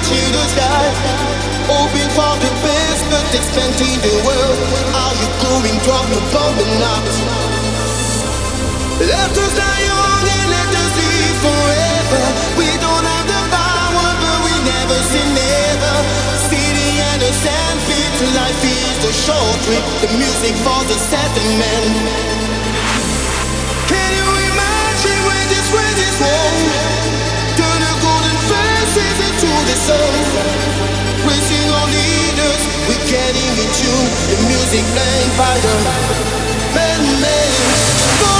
watching the sky. For the best, but the world. Are you going drop the bomb or Let us die young and let us live forever. We don't have the power, but we never say never. Life is a short trip. The music for the sentiment. Turn the golden Dancing to the soul, raising our leaders, we're getting in tune. The music playing by the men, men.